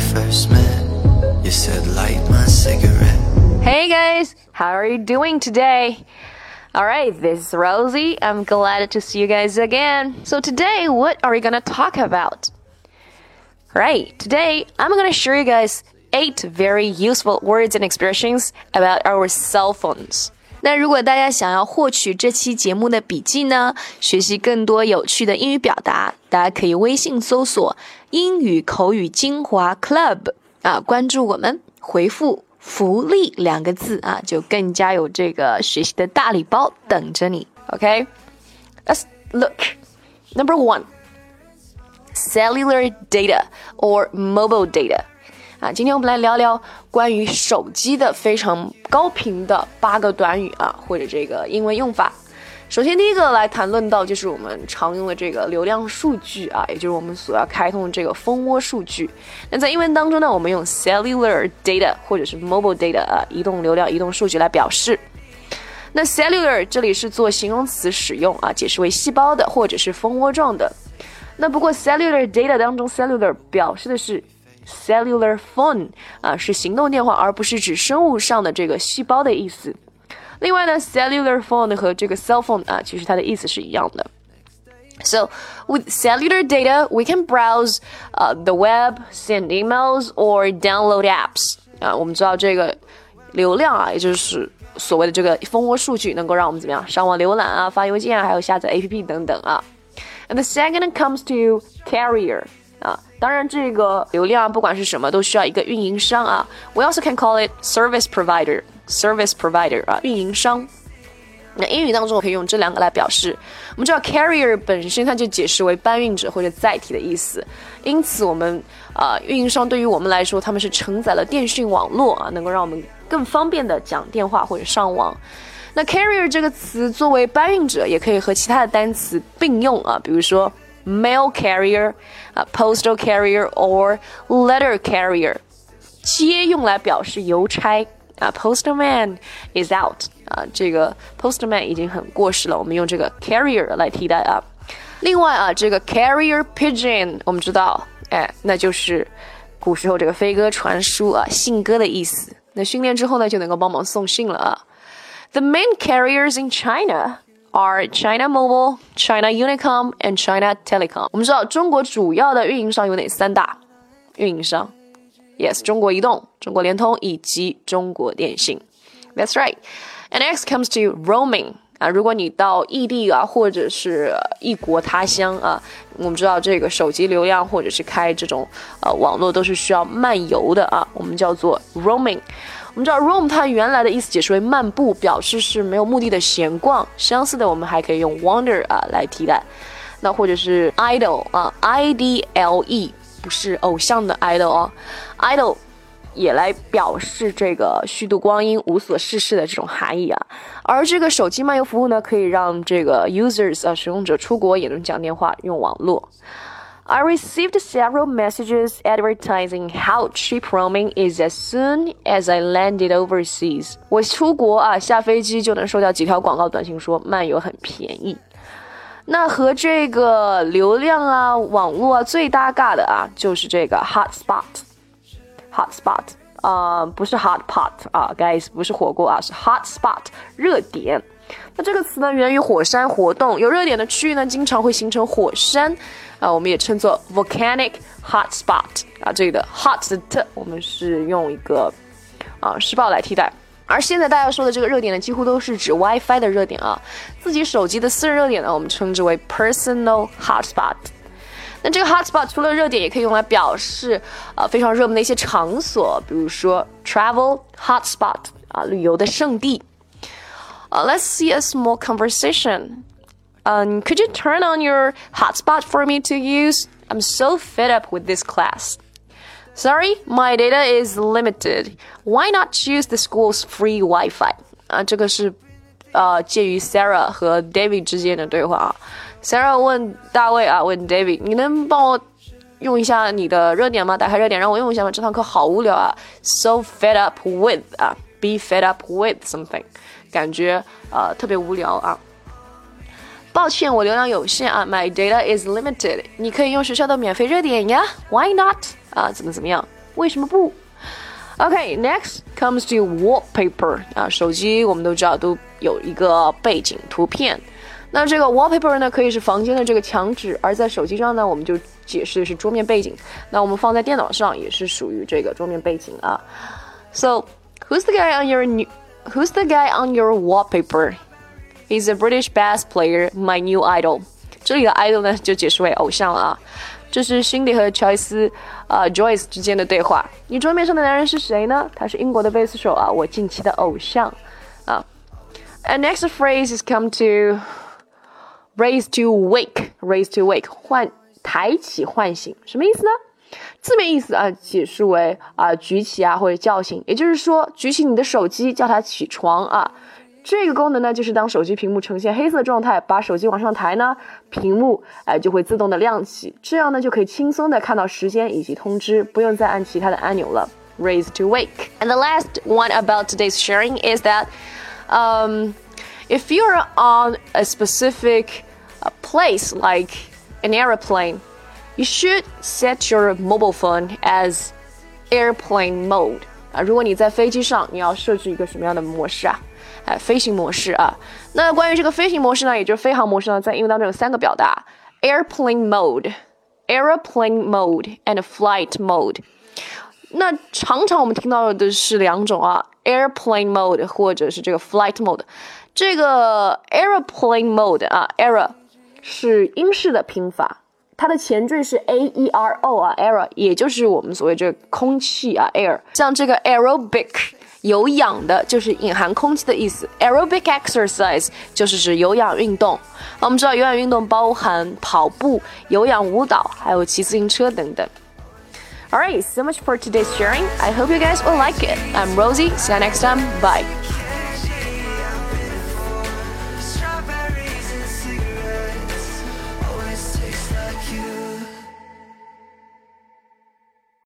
first met, you said light my cigarette. Hey guys, how are you doing today? Alright, this is Rosie. I'm glad to see you guys again. So today, what are we gonna talk about? Right, today I'm gonna show you guys eight very useful words and expressions about our cell phones. 那如果大家想要获取这期节目的笔记呢，学习更多有趣的英语表达，大家可以微信搜索“英语口语精华 Club” 啊，关注我们，回复“福利”两个字啊，就更加有这个学习的大礼包等着你。OK，Let's look. Number one, cellular data or mobile data. 啊，今天我们来聊聊关于手机的非常高频的八个短语啊，或者这个英文用法。首先，第一个来谈论到就是我们常用的这个流量数据啊，也就是我们所要开通的这个蜂窝数据。那在英文当中呢，我们用 cellular data 或者是 mobile data 啊，移动流量、移动数据来表示。那 cellular 这里是做形容词使用啊，解释为细胞的或者是蜂窝状的。那不过 cellular data 当中，cellular 表示的是。cellular phone 啊是行动电话，而不是指生物上的这个细胞的意思。另外呢，cellular phone 和这个 cell phone 啊，其实它的意思是一样的。So with cellular data, we can browse uh, the web, send emails, or download apps. 啊，我们知道这个流量啊，也就是所谓的这个蜂窝数据，能够让我们怎么样上网浏览啊、发邮件啊，还有下载 APP 等等啊。And the second comes to carrier. 啊，当然这个流量不管是什么，都需要一个运营商啊。We also can call it service provider, service provider 啊，运营商。那英语当中我可以用这两个来表示。我们知道 carrier 本身它就解释为搬运者或者载体的意思，因此我们啊运营商对于我们来说，他们是承载了电讯网络啊，能够让我们更方便的讲电话或者上网。那 carrier 这个词作为搬运者，也可以和其他的单词并用啊，比如说。mail carrier, a postal carrier or letter carrier，接用来表示邮差啊，postman is out 啊，这个 postman 已经很过时了，我们用这个 carrier 来替代啊。另外啊，这个 carrier pigeon 我们知道，哎，那就是古时候这个飞鸽传书啊，信鸽的意思。那训练之后呢，就能够帮忙送信了啊。The main carriers in China are China Mobile, China Unicom, and China Telecom。我们知道中国主要的运营商有哪三大运营商？Yes，中国移动、中国联通以及中国电信。That's right. And next comes to roaming. 啊，如果你到异地啊，或者是异国他乡啊，我们知道这个手机流量或者是开这种呃网络都是需要漫游的啊，我们叫做 roaming。 我们知道 roam 它原来的意思解释为漫步，表示是没有目的的闲逛。相似的，我们还可以用 wander 啊来替代。那或者是 idol 啊，i d l e 不是偶像的 idol 哦，idle 也来表示这个虚度光阴、无所事事的这种含义啊。而这个手机漫游服务呢，可以让这个 users 啊使用者出国也能讲电话、用网络。I received several messages advertising how cheap roaming is as soon as I landed overseas. 我出国啊，下飞机就能收到几条广告短信说漫游很便宜。那和这个流量啊、网络啊最搭嘎的啊，就是这个 hotspot。hotspot 啊、 呃，不是 hot pot 啊，guys，不是火锅啊，是 hotspot 热点。那这个词呢，源于火山活动，有热点的区域呢，经常会形成火山。啊，我们也称作 volcanic hotspot 啊，这里的 hot 的 t 我们是用一个啊施暴来替代。而现在大家说的这个热点呢，几乎都是指 WiFi 的热点啊，自己手机的私人热点呢，我们称之为 personal hotspot。那这个 hotspot 除了热点，也可以用来表示啊非常热门的一些场所，比如说 travel hotspot 啊旅游的胜地。Uh, let's see a small conversation. Um, could you turn on your hotspot for me to use? I'm so fed up with this class. Sorry, my data is limited. Why not choose the school's free Wi-Fi? 啊，这个是呃介于 Sarah 和 David 之间的对话啊。 Sarah 问大卫啊，问 David，你能帮我用一下你的热点吗？打开热点让我用一下吗？这堂课好无聊啊，so fed up with 啊，be fed up with something，感觉呃特别无聊啊。抱歉，我流量有限啊，My data is limited。你可以用学校的免费热点呀，Why not？啊，怎么怎么样为什么不？OK，next、comes to wallpaper 啊，手机我们都知道都有一个背景图片。那这个 wallpaper 呢，可以是房间的这个墙纸，而在手机上呢，我们就解释的是桌面背景。那我们放在电脑上也是属于这个桌面背景啊。So who's the guy on your new Who's the guy on your wallpaper? He's a British bass player, my new idol. 这里的 idol 呢就解释为偶像了啊。这是辛迪和乔伊斯啊、呃、Joyce 之间的对话。你桌面上的男人是谁呢？他是英国的贝斯手啊，我近期的偶像啊。And next phrase is come to raise to wake, raise to wake，唤抬起唤醒，什么意思呢？字面意思啊，解释为啊举起啊或者叫醒，也就是说举起你的手机叫它起床啊。这个功能呢，就是当手机屏幕呈现黑色状态，把手机往上抬呢，屏幕哎就会自动的亮起，这样呢就可以轻松的看到时间以及通知，不用再按其他的按钮了。Raise to wake. And the last one about today's sharing is that, um, if you're on a specific uh, place like an airplane, you should set your mobile phone as airplane mode. 啊，如果你在飞机上，你要设置一个什么样的模式啊？哎，飞行模式啊。那关于这个飞行模式呢，也就是飞行模式呢，在英文当中有三个表达：airplane mode、aeroplane mode and flight mode。 那常常我们听到的是两种啊，airplane mode 或者是这个 flight mode。这个 aeroplane mode 啊，air 是英式的拼法。它的前缀是 a e r o 啊，air，也就是我们所谓这个空气啊，air。像这个 aerobic，有氧的，就是隐含空气的意思。aerobic exercise 就是指有氧运动。那我们知道有氧运动包含跑步、有氧舞蹈，还有骑自行车等等。Alright, so much for today's sharing. I hope you guys will like it. I'm Rosie. See you next time. Bye.